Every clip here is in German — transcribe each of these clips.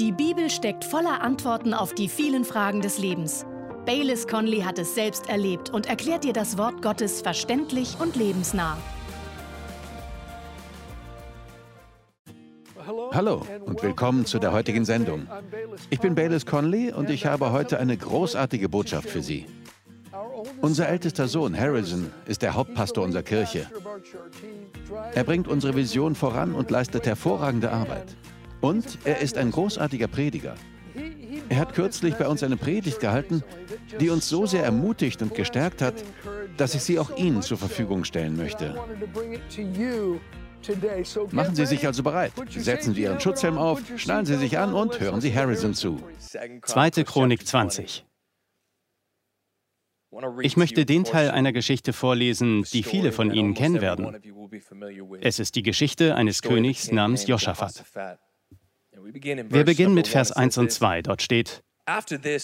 Die Bibel steckt voller Antworten auf die vielen Fragen des Lebens. Baylis Conley hat es selbst erlebt und erklärt dir das Wort Gottes verständlich und lebensnah. Hallo und willkommen zu der heutigen Sendung. Ich bin Baylis Conley und ich habe heute eine großartige Botschaft für Sie. Unser ältester Sohn Harrison ist der Hauptpastor unserer Kirche. Er bringt unsere Vision voran und leistet hervorragende Arbeit. Und er ist ein großartiger Prediger. Er hat kürzlich bei uns eine Predigt gehalten, die uns so sehr ermutigt und gestärkt hat, dass ich sie auch Ihnen zur Verfügung stellen möchte. Machen Sie sich also bereit. Setzen Sie Ihren Schutzhelm auf, schnallen Sie sich an und hören Sie Harrison zu. 2. Chronik 20. Ich möchte den Teil einer Geschichte vorlesen, die viele von Ihnen kennen werden. Es ist die Geschichte eines Königs namens Joschafat. Wir beginnen mit Vers 1 und 2. Dort steht,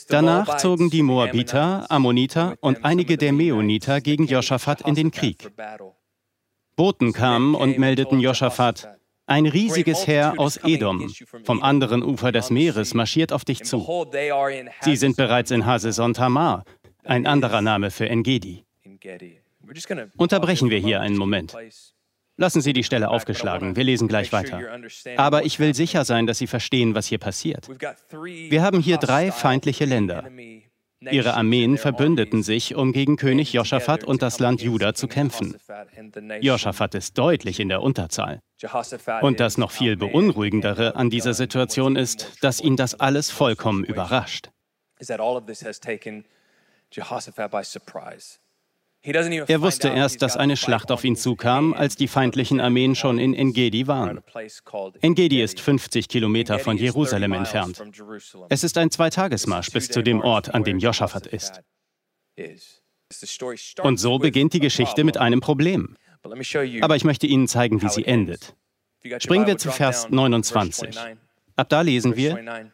Danach zogen die Moabiter, Ammoniter und einige der Meoniter gegen Joschafat in den Krieg. Boten kamen und meldeten Joschafat, ein riesiges Heer aus Edom, vom anderen Ufer des Meeres, marschiert auf dich zu. Sie sind bereits in Haseson Tamar, ein anderer Name für Engedi. Unterbrechen wir hier einen Moment. Lassen Sie die Stelle aufgeschlagen, wir lesen gleich weiter. Aber ich will sicher sein, dass Sie verstehen, was hier passiert. Wir haben hier drei feindliche Länder. Ihre Armeen verbündeten sich, um gegen König Joschafat und das Land Juda zu kämpfen. Joschafat ist deutlich in der Unterzahl. Und das noch viel beunruhigendere an dieser Situation ist, dass ihn das alles vollkommen überrascht. Er wusste erst, dass eine Schlacht auf ihn zukam, als die feindlichen Armeen schon in Engedi waren. Engedi ist 50 Kilometer von Jerusalem entfernt. Es ist ein Zweitagesmarsch bis zu dem Ort, an dem Joschafat ist. Und so beginnt die Geschichte mit einem Problem. Aber ich möchte Ihnen zeigen, wie sie endet. Springen wir zu Vers 29. Ab da lesen wir,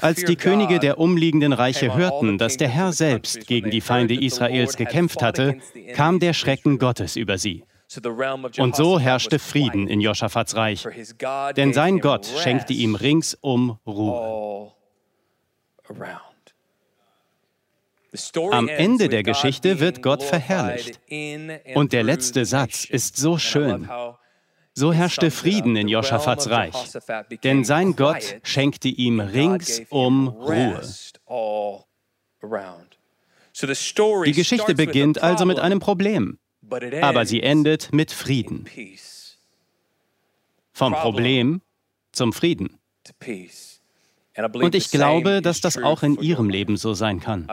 als die Könige der umliegenden Reiche hörten, dass der Herr selbst gegen die Feinde Israels gekämpft hatte, kam der Schrecken Gottes über sie. Und so herrschte Frieden in Joschafats Reich, denn sein Gott schenkte ihm ringsum Ruhe. Am Ende der Geschichte wird Gott verherrlicht. Und der letzte Satz ist so schön. So herrschte Frieden in Joschafats Reich, denn sein Gott schenkte ihm ringsum Ruhe. Die Geschichte beginnt also mit einem Problem, aber sie endet mit Frieden. Vom Problem zum Frieden. Und ich glaube, dass das auch in Ihrem Leben so sein kann.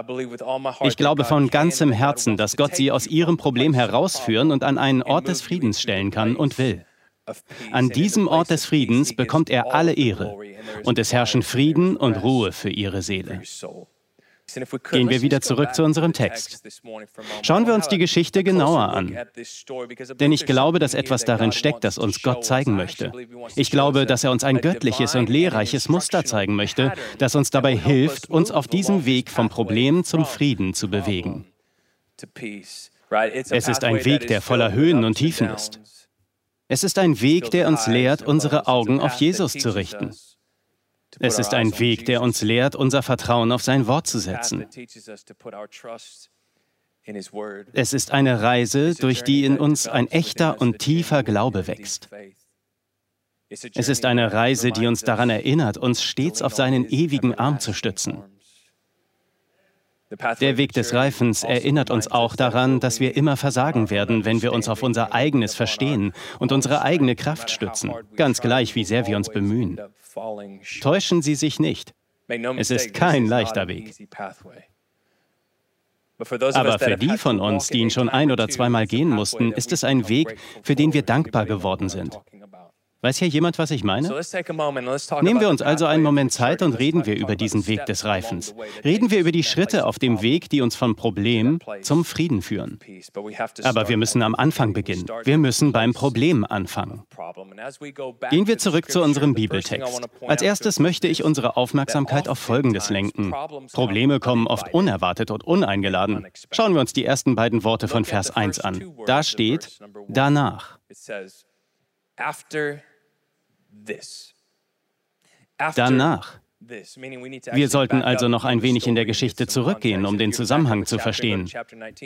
Ich glaube von ganzem Herzen, dass Gott Sie aus Ihrem Problem herausführen und an einen Ort des Friedens stellen kann und will. An diesem Ort des Friedens bekommt er alle Ehre und es herrschen Frieden und Ruhe für ihre Seele. Gehen wir wieder zurück zu unserem Text. Schauen wir uns die Geschichte genauer an. Denn ich glaube, dass etwas darin steckt, das uns Gott zeigen möchte. Ich glaube, dass er uns ein göttliches und lehrreiches Muster zeigen möchte, das uns dabei hilft, uns auf diesem Weg vom Problem zum Frieden zu bewegen. Es ist ein Weg, der voller Höhen und Tiefen ist. Es ist ein Weg, der uns lehrt, unsere Augen auf Jesus zu richten. Es ist ein Weg, der uns lehrt, unser Vertrauen auf sein Wort zu setzen. Es ist eine Reise, durch die in uns ein echter und tiefer Glaube wächst. Es ist eine Reise, die uns daran erinnert, uns stets auf seinen ewigen Arm zu stützen. Der Weg des Reifens erinnert uns auch daran, dass wir immer versagen werden, wenn wir uns auf unser eigenes Verstehen und unsere eigene Kraft stützen, ganz gleich, wie sehr wir uns bemühen. Täuschen Sie sich nicht. Es ist kein leichter Weg. Aber für die von uns, die ihn schon ein oder zweimal gehen mussten, ist es ein Weg, für den wir dankbar geworden sind. Weiß hier jemand, was ich meine? Nehmen wir uns also einen Moment Zeit und reden wir über diesen Weg des Reifens. Reden wir über die Schritte auf dem Weg, die uns vom Problem zum Frieden führen. Aber wir müssen am Anfang beginnen. Wir müssen beim Problem anfangen. Gehen wir zurück zu unserem Bibeltext. Als erstes möchte ich unsere Aufmerksamkeit auf Folgendes lenken. Probleme kommen oft unerwartet und uneingeladen. Schauen wir uns die ersten beiden Worte von Vers 1 an. Da steht danach. Danach. Wir sollten also noch ein wenig in der Geschichte zurückgehen, um den Zusammenhang zu verstehen.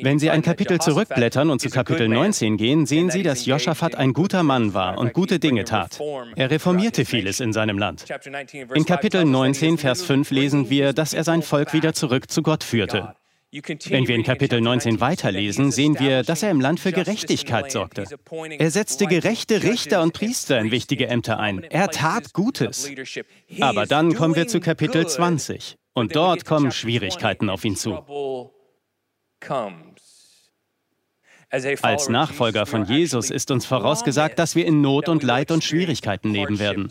Wenn Sie ein Kapitel zurückblättern und zu Kapitel 19 gehen, sehen Sie, dass Joschafat ein guter Mann war und gute Dinge tat. Er reformierte vieles in seinem Land. In Kapitel 19, Vers 5 lesen wir, dass er sein Volk wieder zurück zu Gott führte. Wenn wir in Kapitel 19 weiterlesen, sehen wir, dass er im Land für Gerechtigkeit sorgte. Er setzte gerechte Richter und Priester in wichtige Ämter ein. Er tat Gutes. Aber dann kommen wir zu Kapitel 20 und dort kommen Schwierigkeiten auf ihn zu. Als Nachfolger von Jesus ist uns vorausgesagt, dass wir in Not und Leid und Schwierigkeiten leben werden.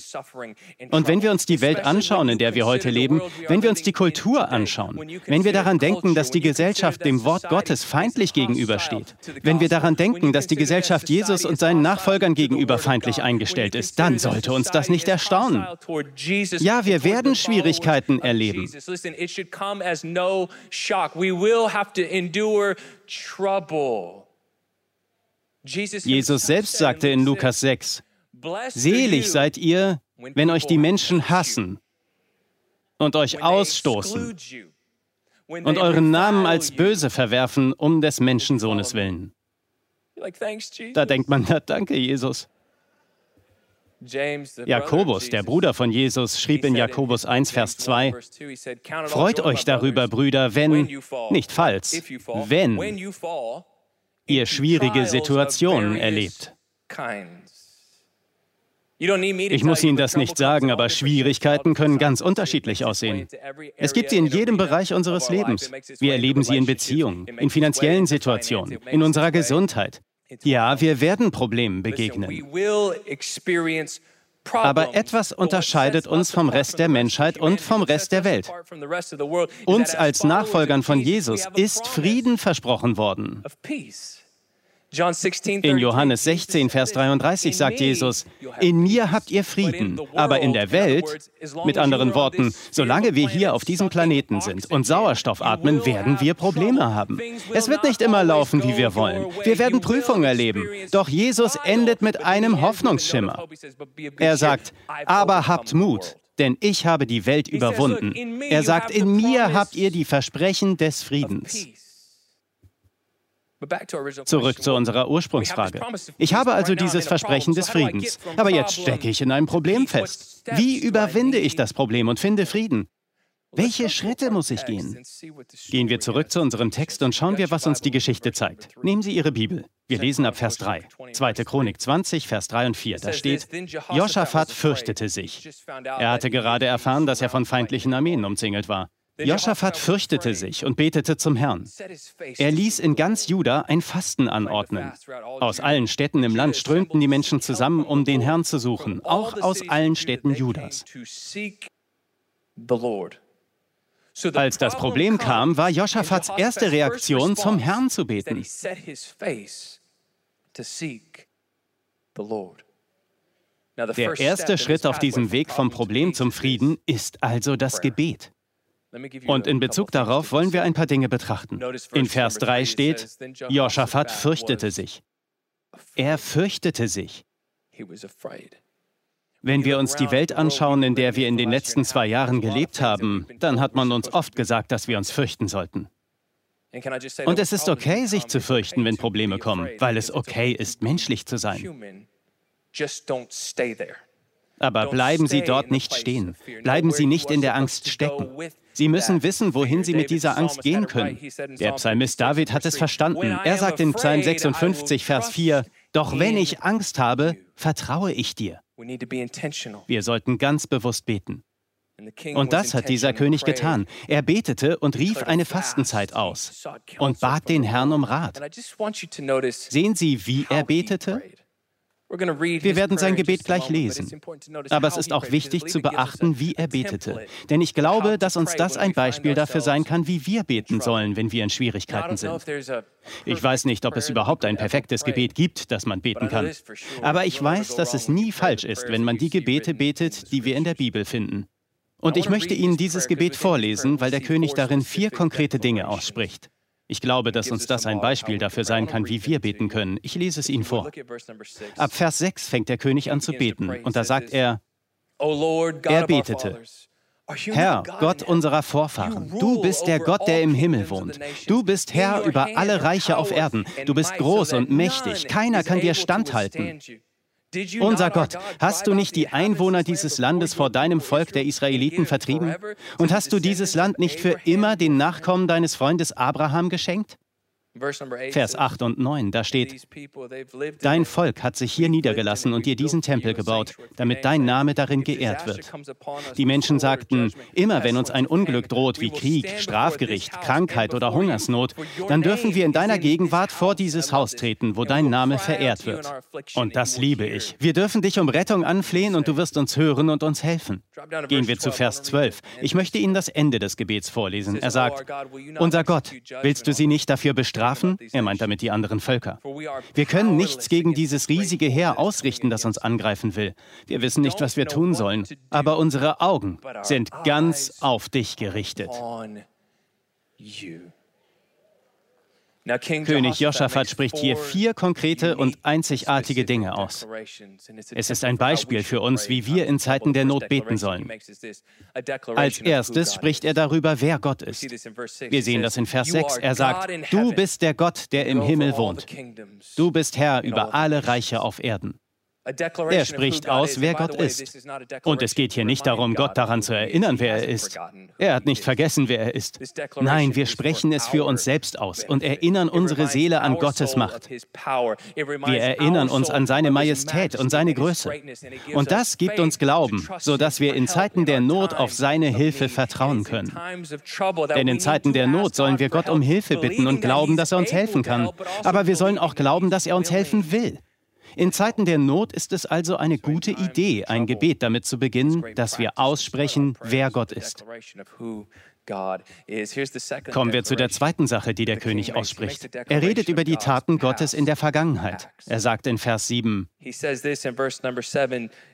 Und wenn wir uns die Welt anschauen, in der wir heute leben, wenn wir uns die Kultur anschauen, wenn wir daran denken, dass die Gesellschaft dem Wort Gottes feindlich gegenübersteht, wenn wir daran denken, dass die Gesellschaft Jesus und seinen Nachfolgern gegenüber feindlich eingestellt ist, dann sollte uns das nicht erstaunen. Ja, wir werden Schwierigkeiten erleben. Trouble. Jesus selbst sagte in Lukas 6, Selig seid ihr, wenn euch die Menschen hassen und euch ausstoßen und euren Namen als böse verwerfen um des Menschensohnes willen. Da denkt man, na danke, Jesus. Jakobus, der Bruder von Jesus, schrieb in Jakobus 1, Vers 2, Freut euch darüber, Brüder, wenn, nicht falls, wenn ihr schwierige Situationen erlebt. Ich muss Ihnen das nicht sagen, aber Schwierigkeiten können ganz unterschiedlich aussehen. Es gibt sie in jedem Bereich unseres Lebens. Wir erleben sie in Beziehungen, in finanziellen Situationen, in unserer Gesundheit. Ja, wir werden Problemen begegnen. Aber etwas unterscheidet uns vom Rest der Menschheit und vom Rest der Welt. Uns als Nachfolgern von Jesus ist Frieden versprochen worden. In Johannes 16, Vers 33 sagt Jesus, in mir habt ihr Frieden, aber in der Welt, mit anderen Worten, solange wir hier auf diesem Planeten sind und Sauerstoff atmen, werden wir Probleme haben. Es wird nicht immer laufen, wie wir wollen. Wir werden Prüfungen erleben. Doch Jesus endet mit einem Hoffnungsschimmer. Er sagt, aber habt Mut, denn ich habe die Welt überwunden. Er sagt, in mir habt ihr die Versprechen des Friedens. Zurück zu unserer Ursprungsfrage. Ich habe also dieses Versprechen des Friedens, aber jetzt stecke ich in einem Problem fest. Wie überwinde ich das Problem und finde Frieden? Welche Schritte muss ich gehen? Gehen wir zurück zu unserem Text und schauen wir, was uns die Geschichte zeigt. Nehmen Sie Ihre Bibel. Wir lesen ab Vers 3. 2. Chronik 20, Vers 3 und 4. Da steht, Joschafat fürchtete sich. Er hatte gerade erfahren, dass er von feindlichen Armeen umzingelt war. Joschafat fürchtete sich und betete zum Herrn. Er ließ in ganz Juda ein Fasten anordnen. Aus allen Städten im Land strömten die Menschen zusammen, um den Herrn zu suchen, auch aus allen Städten Judas. Als das Problem kam, war Joschafats erste Reaktion, zum Herrn zu beten. Der erste Schritt auf diesem Weg vom Problem zum Frieden ist also das Gebet. Und in Bezug darauf wollen wir ein paar Dinge betrachten. In Vers 3 steht, Joschafat fürchtete sich. Er fürchtete sich. Wenn wir uns die Welt anschauen, in der wir in den letzten zwei Jahren gelebt haben, dann hat man uns oft gesagt, dass wir uns fürchten sollten. Und es ist okay, sich zu fürchten, wenn Probleme kommen, weil es okay ist, menschlich zu sein. Aber bleiben Sie dort nicht stehen. Bleiben Sie nicht in der Angst stecken. Sie müssen wissen, wohin Sie mit dieser Angst gehen können. Der Psalmist David hat es verstanden. Er sagt in Psalm 56, Vers 4, Doch wenn ich Angst habe, vertraue ich dir. Wir sollten ganz bewusst beten. Und das hat dieser König getan. Er betete und rief eine Fastenzeit aus und bat den Herrn um Rat. Sehen Sie, wie er betete? Wir werden sein Gebet gleich lesen. Aber es ist auch wichtig zu beachten, wie er betete. Denn ich glaube, dass uns das ein Beispiel dafür sein kann, wie wir beten sollen, wenn wir in Schwierigkeiten sind. Ich weiß nicht, ob es überhaupt ein perfektes Gebet gibt, das man beten kann. Aber ich weiß, dass es nie falsch ist, wenn man die Gebete betet, die wir in der Bibel finden. Und ich möchte Ihnen dieses Gebet vorlesen, weil der König darin vier konkrete Dinge ausspricht. Ich glaube, dass uns das ein Beispiel dafür sein kann, wie wir beten können. Ich lese es Ihnen vor. Ab Vers 6 fängt der König an zu beten und da sagt er, Er betete, Herr, Gott unserer Vorfahren, du bist der Gott, der im Himmel wohnt. Du bist Herr über alle Reiche auf Erden. Du bist groß und mächtig. Keiner kann dir standhalten. Unser Gott, hast du nicht die Einwohner dieses Landes vor deinem Volk der Israeliten vertrieben? Und hast du dieses Land nicht für immer den Nachkommen deines Freundes Abraham geschenkt? Vers 8 und 9, da steht, Dein Volk hat sich hier niedergelassen und dir diesen Tempel gebaut, damit dein Name darin geehrt wird. Die Menschen sagten, immer wenn uns ein Unglück droht wie Krieg, Strafgericht, Krankheit oder Hungersnot, dann dürfen wir in deiner Gegenwart vor dieses Haus treten, wo dein Name verehrt wird. Und das liebe ich. Wir dürfen dich um Rettung anflehen und du wirst uns hören und uns helfen. Gehen wir zu Vers 12. Ich möchte Ihnen das Ende des Gebets vorlesen. Er sagt, Unser Gott, willst du sie nicht dafür bestrafen? Bestrafen? Er meint damit die anderen Völker. Wir können nichts gegen dieses riesige Heer ausrichten, das uns angreifen will. Wir wissen nicht, was wir tun sollen, aber unsere Augen sind ganz auf dich gerichtet. König Joschafat spricht hier vier konkrete und einzigartige Dinge aus. Es ist ein Beispiel für uns, wie wir in Zeiten der Not beten sollen. Als erstes spricht er darüber, wer Gott ist. Wir sehen das in Vers 6. Er sagt, du bist der Gott, der im Himmel wohnt. Du bist Herr über alle Reiche auf Erden. Er spricht aus, wer Gott ist. Und es geht hier nicht darum, Gott daran zu erinnern, wer er ist. Er hat nicht vergessen, wer er ist. Nein, wir sprechen es für uns selbst aus und erinnern unsere Seele an Gottes Macht. Wir erinnern uns an seine Majestät und seine Größe. Und das gibt uns Glauben, sodass wir in Zeiten der Not auf seine Hilfe vertrauen können. Denn in Zeiten der Not sollen wir Gott um Hilfe bitten und glauben, dass er uns helfen kann. Aber wir sollen auch glauben, dass er uns helfen will. In Zeiten der Not ist es also eine gute Idee, ein Gebet damit zu beginnen, dass wir aussprechen, wer Gott ist. Kommen wir zu der zweiten Sache, die der König ausspricht. Er redet über die Taten Gottes in der Vergangenheit. Er sagt in Vers 7,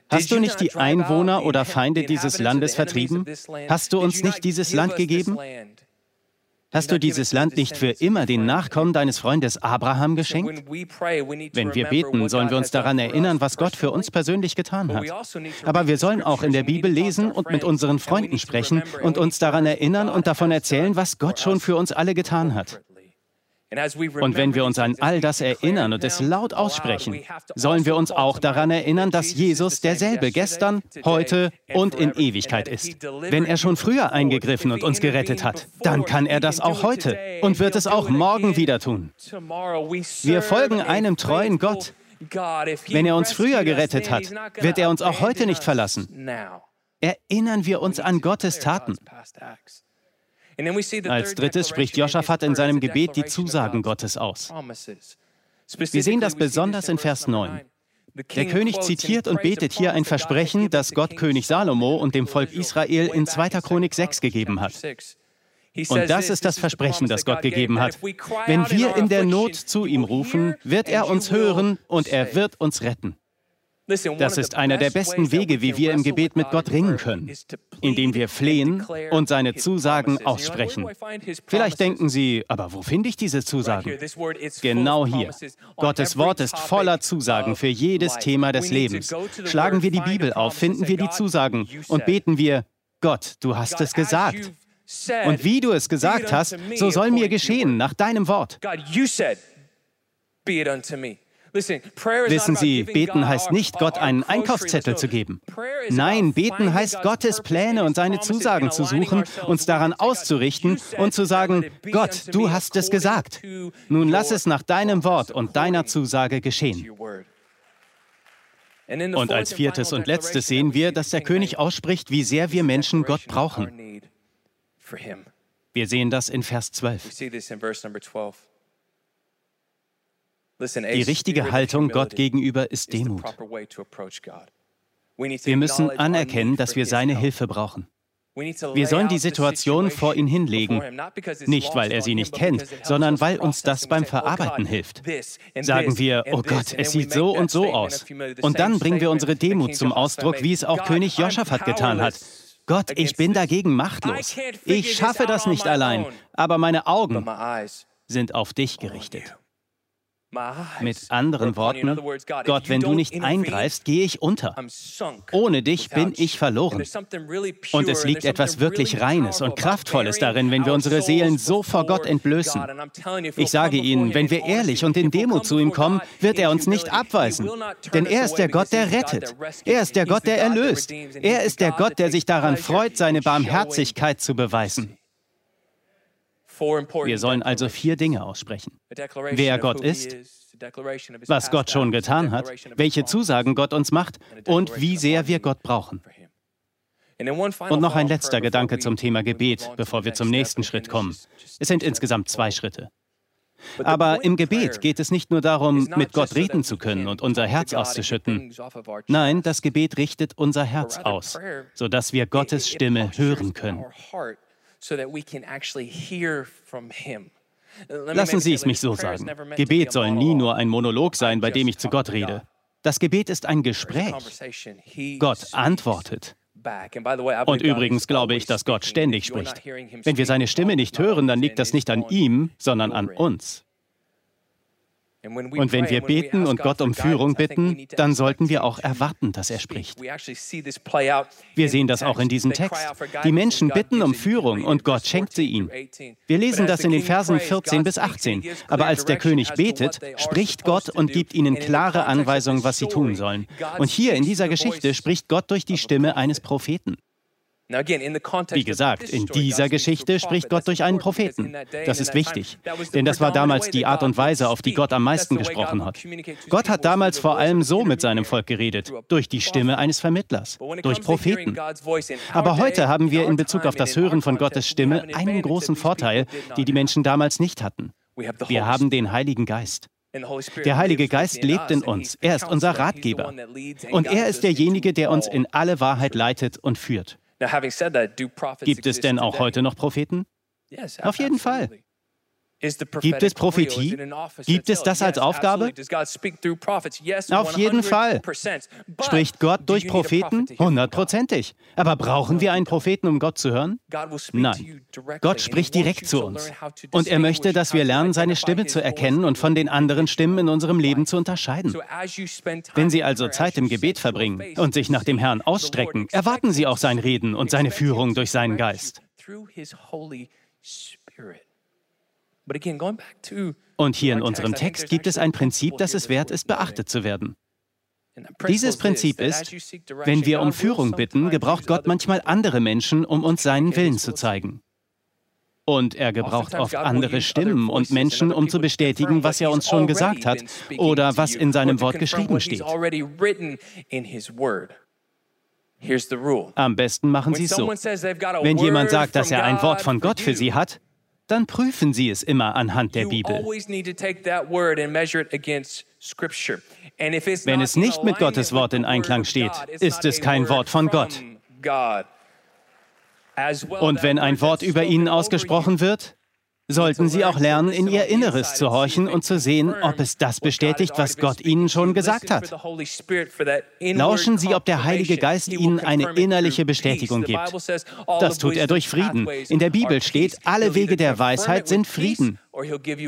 Hast du nicht die Einwohner oder Feinde dieses Landes vertrieben? Hast du uns nicht dieses Land gegeben? Hast du dieses Land nicht für immer den Nachkommen deines Freundes Abraham geschenkt? Wenn wir beten, sollen wir uns daran erinnern, was Gott für uns persönlich getan hat. Also Aber wir sollen auch in der Bibel lesen und mit unseren Freunden sprechen und uns daran erinnern und davon erzählen, was Gott schon für uns alle getan hat. Und wenn wir uns an all das erinnern und es laut aussprechen, sollen wir uns auch daran erinnern, dass Jesus derselbe gestern, heute und in Ewigkeit ist. Wenn er schon früher eingegriffen und uns gerettet hat, dann kann er das auch heute und wird es auch morgen wieder tun. Wir folgen einem treuen Gott. Wenn er uns früher gerettet hat, wird er uns auch heute nicht verlassen. Erinnern wir uns an Gottes Taten. Als drittes spricht Joschafat in seinem Gebet die Zusagen Gottes aus. Wir sehen das besonders in Vers 9. Der König zitiert und betet hier ein Versprechen, das Gott König Salomo und dem Volk Israel in 2. Chronik 6 gegeben hat. Und das ist das Versprechen, das Gott gegeben hat. Wenn wir in der Not zu ihm rufen, wird er uns hören und er wird uns retten. Das ist einer der besten Wege, wie wir im Gebet mit Gott ringen können, indem wir flehen und seine Zusagen aussprechen. Vielleicht denken Sie, aber wo finde ich diese Zusagen? Genau hier. Gottes Wort ist voller Zusagen für jedes Thema des Lebens. Schlagen wir die Bibel auf, finden wir die Zusagen und beten wir, Gott, du hast es gesagt. Und wie du es gesagt hast, so soll mir geschehen nach deinem Wort. Wissen Sie, beten heißt nicht, Gott einen Einkaufszettel zu geben. Nein, beten heißt, Gottes Pläne und seine Zusagen zu suchen, uns daran auszurichten und zu sagen, Gott, du hast es gesagt. Nun lass es nach deinem Wort und deiner Zusage geschehen. Und als viertes und letztes sehen wir, dass der König ausspricht, wie sehr wir Menschen Gott brauchen. Wir sehen das in Vers 12. Die richtige Haltung Gott gegenüber ist Demut. Wir müssen anerkennen, dass wir seine Hilfe brauchen. Wir sollen die Situation vor ihn hinlegen, nicht weil er sie nicht kennt, sondern weil uns das beim Verarbeiten hilft. Sagen wir, oh Gott, es sieht so und so aus. Und dann bringen wir unsere Demut zum Ausdruck, wie es auch König Joschafat getan hat. Gott, ich bin dagegen machtlos. Ich schaffe das nicht allein, aber meine Augen sind auf dich gerichtet. Mit anderen Worten, Gott, wenn du nicht eingreifst, gehe ich unter. Ohne dich bin ich verloren. Und es liegt etwas wirklich Reines und Kraftvolles darin, wenn wir unsere Seelen so vor Gott entblößen. Ich sage Ihnen, wenn wir ehrlich und in Demut zu ihm kommen, wird er uns nicht abweisen. Denn er ist der Gott, der rettet. Er ist der Gott, der erlöst. Er ist der Gott, der sich daran freut, seine Barmherzigkeit zu beweisen. Wir sollen also vier Dinge aussprechen. Wer Gott ist, was Gott schon getan hat, welche Zusagen Gott uns macht und wie sehr wir Gott brauchen. Und noch ein letzter Gedanke zum Thema Gebet, bevor wir zum nächsten Schritt kommen. Es sind insgesamt zwei Schritte. Aber im Gebet geht es nicht nur darum, mit Gott reden zu können und unser Herz auszuschütten. Nein, das Gebet richtet unser Herz aus, sodass wir Gottes Stimme hören können. Lassen Sie es mich so sagen. Gebet soll nie nur ein Monolog sein, bei dem ich zu Gott rede. Das Gebet ist ein Gespräch. Gott antwortet. Und übrigens glaube ich, dass Gott ständig spricht. Wenn wir seine Stimme nicht hören, dann liegt das nicht an ihm, sondern an uns. Und wenn wir beten und Gott um Führung bitten, dann sollten wir auch erwarten, dass er spricht. Wir sehen das auch in diesem Text. Die Menschen bitten um Führung und Gott schenkt sie ihnen. Wir lesen das in den Versen 14 bis 18. Aber als der König betet, spricht Gott und gibt ihnen klare Anweisungen, was sie tun sollen. Und hier in dieser Geschichte spricht Gott durch die Stimme eines Propheten. Wie gesagt, in dieser Geschichte spricht Gott durch einen Propheten. Das ist wichtig, denn das war damals die Art und Weise, auf die Gott am meisten gesprochen hat. Gott hat damals vor allem so mit seinem Volk geredet, durch die Stimme eines Vermittlers, durch Propheten. Aber heute haben wir in Bezug auf das Hören von Gottes Stimme einen großen Vorteil, den die Menschen damals nicht hatten. Wir haben den Heiligen Geist. Der Heilige Geist lebt in uns. Er ist unser Ratgeber. Und er ist derjenige, der uns in alle Wahrheit leitet und führt. Gibt es denn auch heute noch Propheten? Auf jeden Fall. Gibt es Prophetie? Gibt es das als Aufgabe? Auf jeden Fall. Spricht Gott durch Propheten? Hundertprozentig. Aber brauchen wir einen Propheten, um Gott zu hören? Nein. Gott spricht direkt zu uns. Und er möchte, dass wir lernen, seine Stimme zu erkennen und von den anderen Stimmen in unserem Leben zu unterscheiden. Wenn Sie also Zeit im Gebet verbringen und sich nach dem Herrn ausstrecken, erwarten Sie auch sein Reden und seine Führung durch seinen Geist. Und hier in unserem Text gibt es ein Prinzip, das es wert ist, beachtet zu werden. Dieses Prinzip ist, wenn wir um Führung bitten, gebraucht Gott manchmal andere Menschen, um uns seinen Willen zu zeigen. Und er gebraucht oft andere Stimmen und Menschen, um zu bestätigen, was er uns schon gesagt hat oder was in seinem Wort geschrieben steht. Am besten machen Sie es so. Wenn jemand sagt, dass er ein Wort von Gott für Sie hat, dann prüfen Sie es immer anhand der Bibel. Wenn es nicht mit Gottes Wort in Einklang steht, ist es kein Wort von Gott. Und wenn ein Wort über Ihnen ausgesprochen wird, sollten Sie auch lernen, in Ihr Inneres zu horchen und zu sehen, ob es das bestätigt, was Gott Ihnen schon gesagt hat. Lauschen Sie, ob der Heilige Geist Ihnen eine innerliche Bestätigung gibt. Das tut er durch Frieden. In der Bibel steht, alle Wege der Weisheit sind Frieden.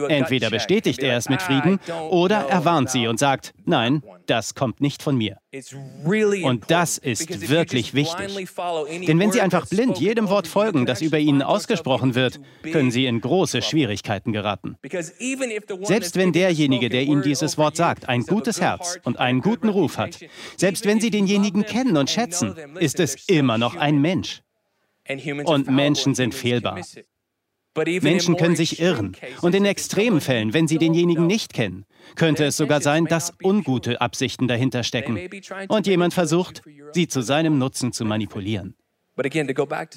Entweder bestätigt er es mit Frieden oder er warnt sie und sagt, nein, das kommt nicht von mir. Und das ist wirklich wichtig. Denn wenn Sie einfach blind jedem Wort folgen, das über Ihnen ausgesprochen wird, können Sie in große Schwierigkeiten geraten. Selbst wenn derjenige, der Ihnen dieses Wort sagt, ein gutes Herz und einen guten Ruf hat, selbst wenn Sie denjenigen kennen und schätzen, ist es immer noch ein Mensch. Und Menschen sind fehlbar. Menschen können sich irren. Und in Extremfällen, wenn sie denjenigen nicht kennen, könnte es sogar sein, dass ungute Absichten dahinter stecken und jemand versucht, sie zu seinem Nutzen zu manipulieren.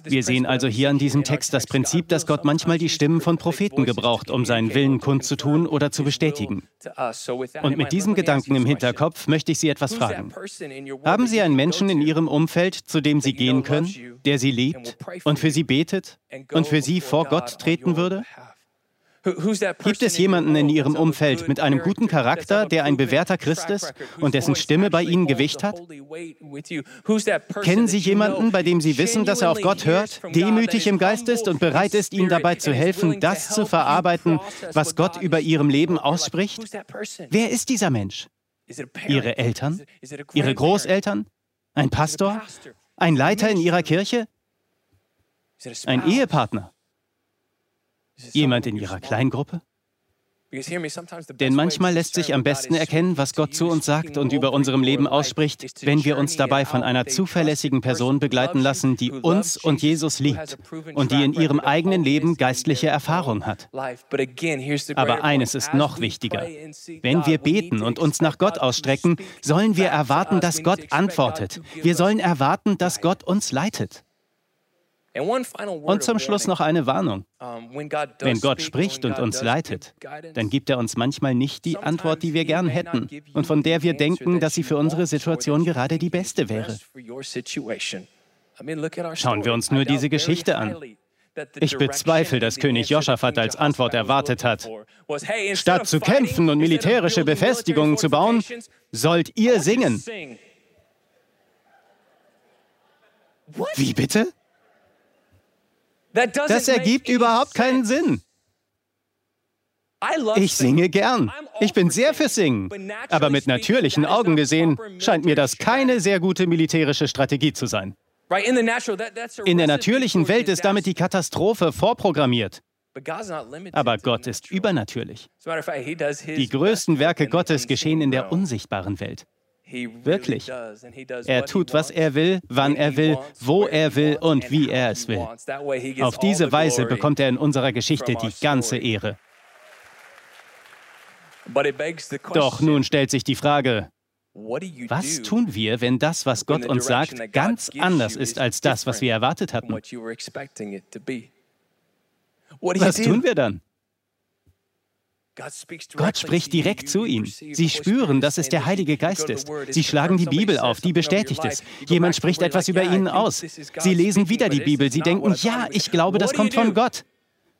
Wir sehen also hier an diesem Text das Prinzip, dass Gott manchmal die Stimmen von Propheten gebraucht, um seinen Willen kundzutun oder zu bestätigen. Und mit diesem Gedanken im Hinterkopf möchte ich Sie etwas fragen. Haben Sie einen Menschen in Ihrem Umfeld, zu dem Sie gehen können, der Sie liebt und für Sie betet und für Sie vor Gott treten würde? Gibt es jemanden in Ihrem Umfeld mit einem guten Charakter, der ein bewährter Christ ist und dessen Stimme bei Ihnen Gewicht hat? Kennen Sie jemanden, bei dem Sie wissen, dass er auf Gott hört, demütig im Geist ist und bereit ist, Ihnen dabei zu helfen, das zu verarbeiten, was Gott über Ihrem Leben ausspricht? Wer ist dieser Mensch? Ihre Eltern? Ihre Großeltern? Ein Pastor? Ein Leiter in Ihrer Kirche? Ein Ehepartner? Jemand in Ihrer Kleingruppe? Denn manchmal lässt sich am besten erkennen, was Gott zu uns sagt und über unserem Leben ausspricht, wenn wir uns dabei von einer zuverlässigen Person begleiten lassen, die uns und Jesus liebt und die in ihrem eigenen Leben geistliche Erfahrung hat. Aber eines ist noch wichtiger. Wenn wir beten und uns nach Gott ausstrecken, sollen wir erwarten, dass Gott antwortet. Wir sollen erwarten, dass Gott uns leitet. Und zum Schluss noch eine Warnung. Wenn Gott spricht und uns leitet, dann gibt er uns manchmal nicht die Antwort, die wir gern hätten und von der wir denken, dass sie für unsere Situation gerade die beste wäre. Schauen wir uns nur diese Geschichte an. Ich bezweifle, dass König Joschafat als Antwort erwartet hat. Statt zu kämpfen und militärische Befestigungen zu bauen, sollt ihr singen. Wie bitte? Das ergibt überhaupt keinen Sinn. Ich singe gern. Ich bin sehr für Singen. Aber mit natürlichen Augen gesehen scheint mir das keine sehr gute militärische Strategie zu sein. In der natürlichen Welt ist damit die Katastrophe vorprogrammiert. Aber Gott ist übernatürlich. Die größten Werke Gottes geschehen in der unsichtbaren Welt. Wirklich. Er tut, was er will, wann er will, wo er will und wie er es will. Auf diese Weise bekommt er in unserer Geschichte die ganze Ehre. Doch nun stellt sich die Frage, was tun wir, wenn das, was Gott uns sagt, ganz anders ist als das, was wir erwartet hatten? Was tun wir dann? Gott spricht direkt zu ihnen. Sie spüren, dass es der Heilige Geist ist. Sie schlagen die Bibel auf, die bestätigt es. Jemand spricht etwas über ihnen aus. Sie lesen wieder die Bibel. Sie denken, ja, ich glaube, das kommt von Gott.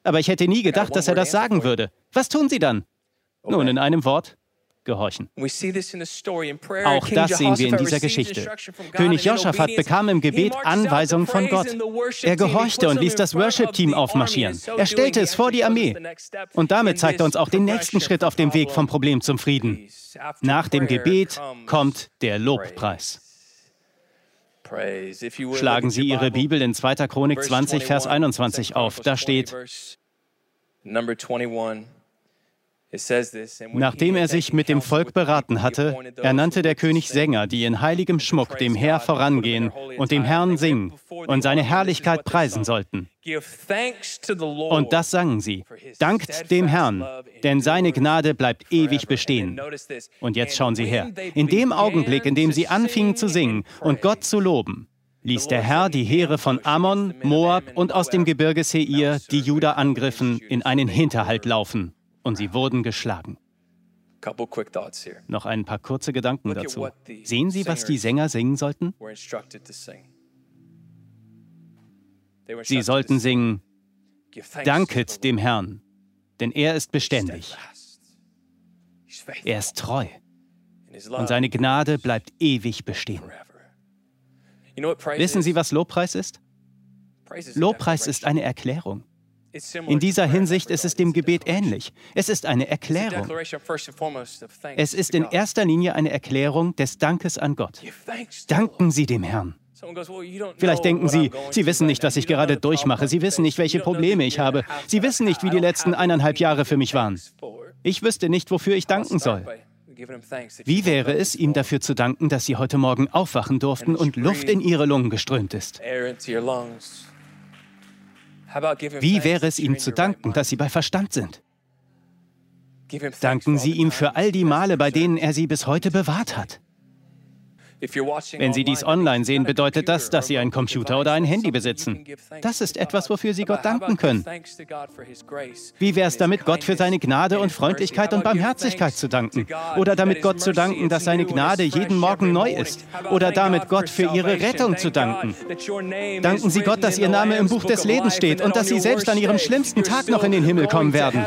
Aber ich hätte nie gedacht, dass er das sagen würde. Was tun sie dann? Nun, in einem Wort, gehorchen. Auch das sehen wir in dieser Geschichte. König Joschafat bekam im Gebet Anweisungen von Gott. Er gehorchte und ließ das Worship-Team aufmarschieren. Er stellte es vor die Armee. Und damit zeigt er uns auch den nächsten Schritt auf dem Weg vom Problem zum Frieden. Nach dem Gebet kommt der Lobpreis. Schlagen Sie Ihre Bibel in 2. Chronik 20, Vers 21 auf. Da steht, Nachdem er sich mit dem Volk beraten hatte, ernannte der König Sänger, die in heiligem Schmuck dem Heer vorangehen und dem Herrn singen und seine Herrlichkeit preisen sollten. Und das sangen sie. Dankt dem Herrn, denn seine Gnade bleibt ewig bestehen. Und jetzt schauen Sie her. In dem Augenblick, in dem sie anfingen zu singen und Gott zu loben, ließ der Herr die Heere von Ammon, Moab und aus dem Gebirge Seir, die Juda angriffen, in einen Hinterhalt laufen und sie wurden geschlagen. Noch ein paar kurze Gedanken dazu. Sehen Sie, was die Sänger singen sollten? Sie sollten singen, Danket dem Herrn, denn er ist beständig. Er ist treu und seine Gnade bleibt ewig bestehen. Wissen Sie, was Lobpreis ist? Lobpreis ist eine Erklärung. In dieser Hinsicht ist es dem Gebet ähnlich. Es ist eine Erklärung. Es ist in erster Linie eine Erklärung des Dankes an Gott. Danken Sie dem Herrn. Vielleicht denken Sie, Sie wissen nicht, was ich gerade durchmache. Sie wissen nicht, welche Probleme ich habe. Sie wissen nicht, wie die letzten eineinhalb Jahre für mich waren. Ich wüsste nicht, wofür ich danken soll. Wie wäre es, ihm dafür zu danken, dass Sie heute Morgen aufwachen durften und Luft in Ihre Lungen geströmt ist? Wie wäre es ihm zu danken, dass Sie bei Verstand sind? Danken Sie ihm für all die Male, bei denen er Sie bis heute bewahrt hat. Wenn Sie dies online sehen, bedeutet das, dass Sie einen Computer oder ein Handy besitzen. Das ist etwas, wofür Sie Gott danken können. Wie wäre es damit, Gott für seine Gnade und Freundlichkeit und Barmherzigkeit zu danken? Oder damit Gott zu danken, dass seine Gnade jeden Morgen neu ist? Oder damit Gott für Ihre Rettung zu danken? Danken Sie Gott, dass Ihr Name im Buch des Lebens steht und dass Sie selbst an Ihrem schlimmsten Tag noch in den Himmel kommen werden.